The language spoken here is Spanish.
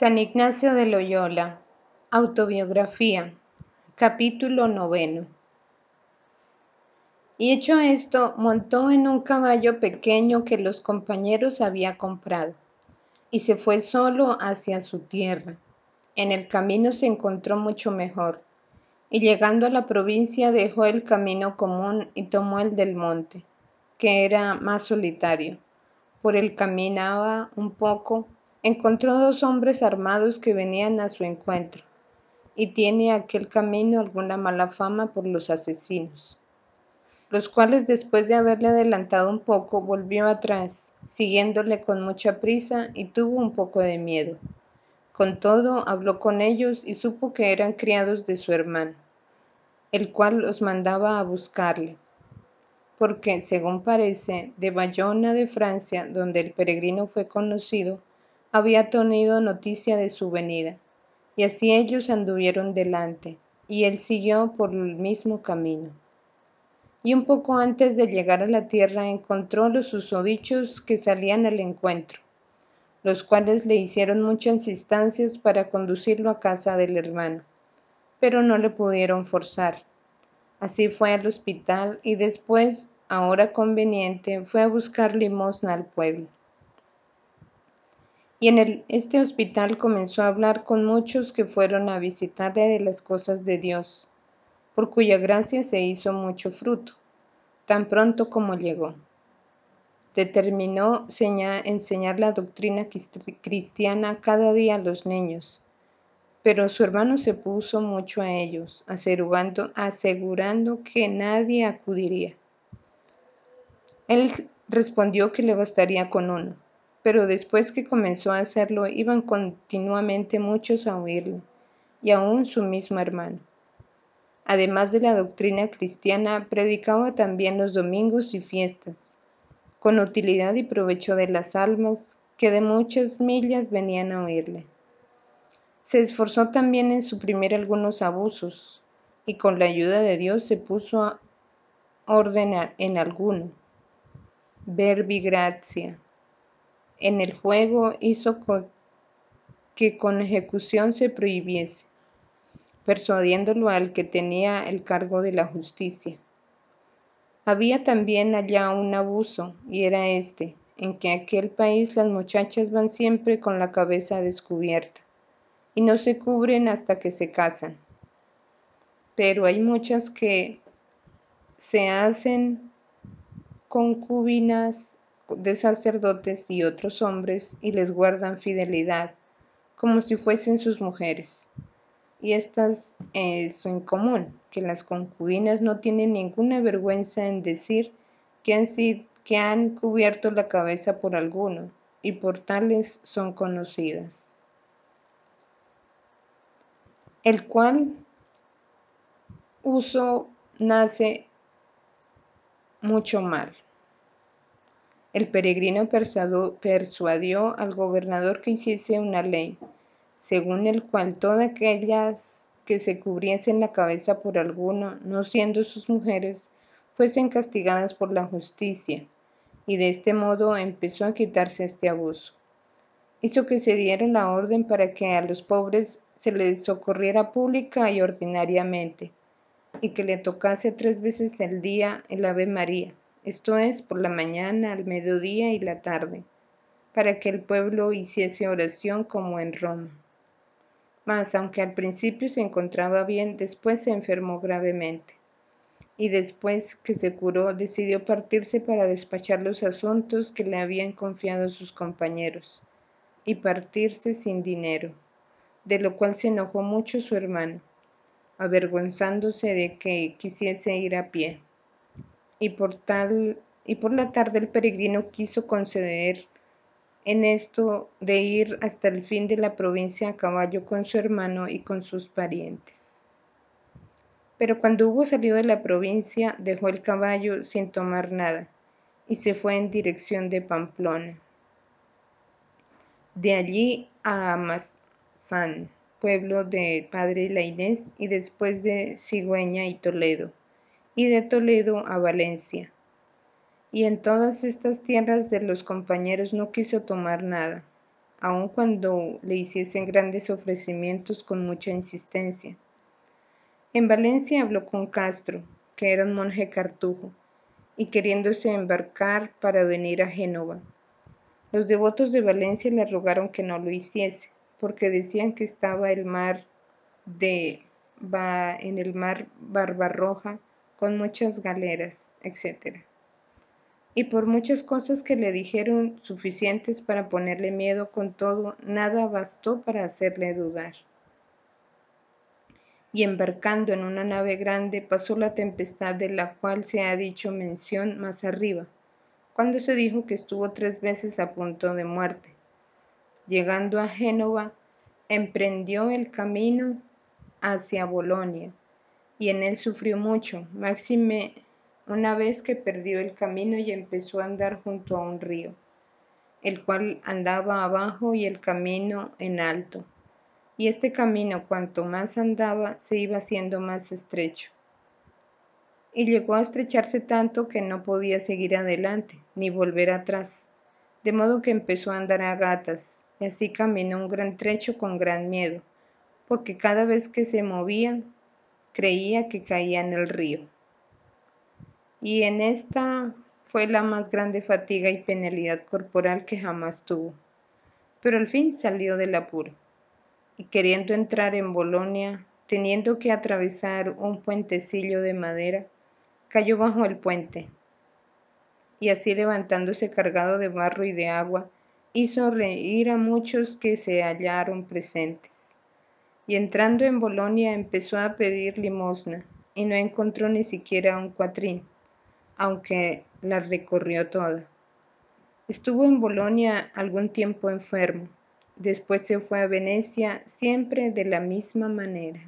San Ignacio de Loyola, Autobiografía, capítulo noveno. Y hecho esto, montó en un caballo pequeño que los compañeros había comprado, y se fue solo hacia su tierra. En el camino se encontró mucho mejor, y llegando a la provincia dejó el camino común y tomó el del monte, que era más solitario. Por él caminaba un poco encontró dos hombres armados que venían a su encuentro, y tiene aquel camino alguna mala fama por los asesinos, los cuales después de haberle adelantado un poco volvió atrás, siguiéndole con mucha prisa y tuvo un poco de miedo. Con todo habló con ellos y supo que eran criados de su hermano, el cual los mandaba a buscarle, porque, según parece, de Bayona de Francia, donde el peregrino fue conocido, había tenido noticia de su venida, y así ellos anduvieron delante, y él siguió por el mismo camino. Y un poco antes de llegar a la tierra encontró los susodichos que salían al encuentro, los cuales le hicieron muchas instancias para conducirlo a casa del hermano, pero no le pudieron forzar. Así fue al hospital y después, a hora conveniente, fue a buscar limosna al pueblo y en este hospital comenzó a hablar con muchos que fueron a visitarle de las cosas de Dios, por cuya gracia se hizo mucho fruto, tan pronto como llegó. Determinó enseñar la doctrina cristiana cada día a los niños, pero su hermano se puso mucho a ellos, asegurando, asegurando que nadie acudiría. Él respondió que le bastaría con uno pero después que comenzó a hacerlo iban continuamente muchos a oírle, y aún su mismo hermano. Además de la doctrina cristiana, predicaba también los domingos y fiestas, con utilidad y provecho de las almas que de muchas millas venían a oírle. Se esforzó también en suprimir algunos abusos, y con la ayuda de Dios se puso a ordenar en alguno. Verbi gracia en el juego hizo que con ejecución se prohibiese, persuadiéndolo al que tenía el cargo de la justicia. Había también allá un abuso, y era este, en que aquel país las muchachas van siempre con la cabeza descubierta, y no se cubren hasta que se casan. Pero hay muchas que se hacen concubinas de sacerdotes y otros hombres y les guardan fidelidad, como si fuesen sus mujeres. Y estas es en común, que las concubinas no tienen ninguna vergüenza en decir que han, que han cubierto la cabeza por alguno, y por tales son conocidas. El cual uso nace mucho mal. El peregrino persuadió al gobernador que hiciese una ley, según el cual todas aquellas que se cubriesen la cabeza por alguno, no siendo sus mujeres, fuesen castigadas por la justicia, y de este modo empezó a quitarse este abuso. Hizo que se diera la orden para que a los pobres se les socorriera pública y ordinariamente, y que le tocase tres veces al día el Ave María esto es, por la mañana, al mediodía y la tarde, para que el pueblo hiciese oración como en Roma. Mas, aunque al principio se encontraba bien, después se enfermó gravemente. Y después que se curó, decidió partirse para despachar los asuntos que le habían confiado sus compañeros, y partirse sin dinero, de lo cual se enojó mucho su hermano, avergonzándose de que quisiese ir a pie y por, tal, y por la tarde el peregrino quiso conceder en esto de ir hasta el fin de la provincia a caballo con su hermano y con sus parientes. Pero cuando hubo salido de la provincia, dejó el caballo sin tomar nada y se fue en dirección de Pamplona. De allí a Amazán, pueblo de Padre Lainés, y después de Cigüeña y Toledo y de Toledo a Valencia. Y en todas estas tierras de los compañeros no quiso tomar nada, aun cuando le hiciesen grandes ofrecimientos con mucha insistencia. En Valencia habló con Castro, que era un monje cartujo, y queriéndose embarcar para venir a Génova. Los devotos de Valencia le rogaron que no lo hiciese, porque decían que estaba el mar de en el mar Barbarroja con muchas galeras, etc. Y por muchas cosas que le dijeron suficientes para ponerle miedo con todo, nada bastó para hacerle dudar. Y embarcando en una nave grande pasó la tempestad de la cual se ha dicho mención más arriba, cuando se dijo que estuvo tres veces a punto de muerte. Llegando a Génova, emprendió el camino hacia Bolonia, y en él sufrió mucho, máxime una vez que perdió el camino y empezó a andar junto a un río, el cual andaba abajo y el camino en alto. Y este camino cuanto más andaba se iba haciendo más estrecho. Y llegó a estrecharse tanto que no podía seguir adelante ni volver atrás, de modo que empezó a andar a gatas, y así caminó un gran trecho con gran miedo porque cada vez que se movía creía que caía en el río. Y en esta fue la más grande fatiga y penalidad corporal que jamás tuvo. Pero al fin salió del apuro, y queriendo entrar en Bolonia, teniendo que atravesar un puentecillo de madera, cayó bajo el puente, y así levantándose cargado de barro y de agua, hizo reír a muchos que se hallaron presentes y entrando en Bolonia empezó a pedir limosna y no encontró ni siquiera un cuatrín, aunque la recorrió toda. Estuvo en Bolonia algún tiempo enfermo, después se fue a Venecia siempre de la misma manera.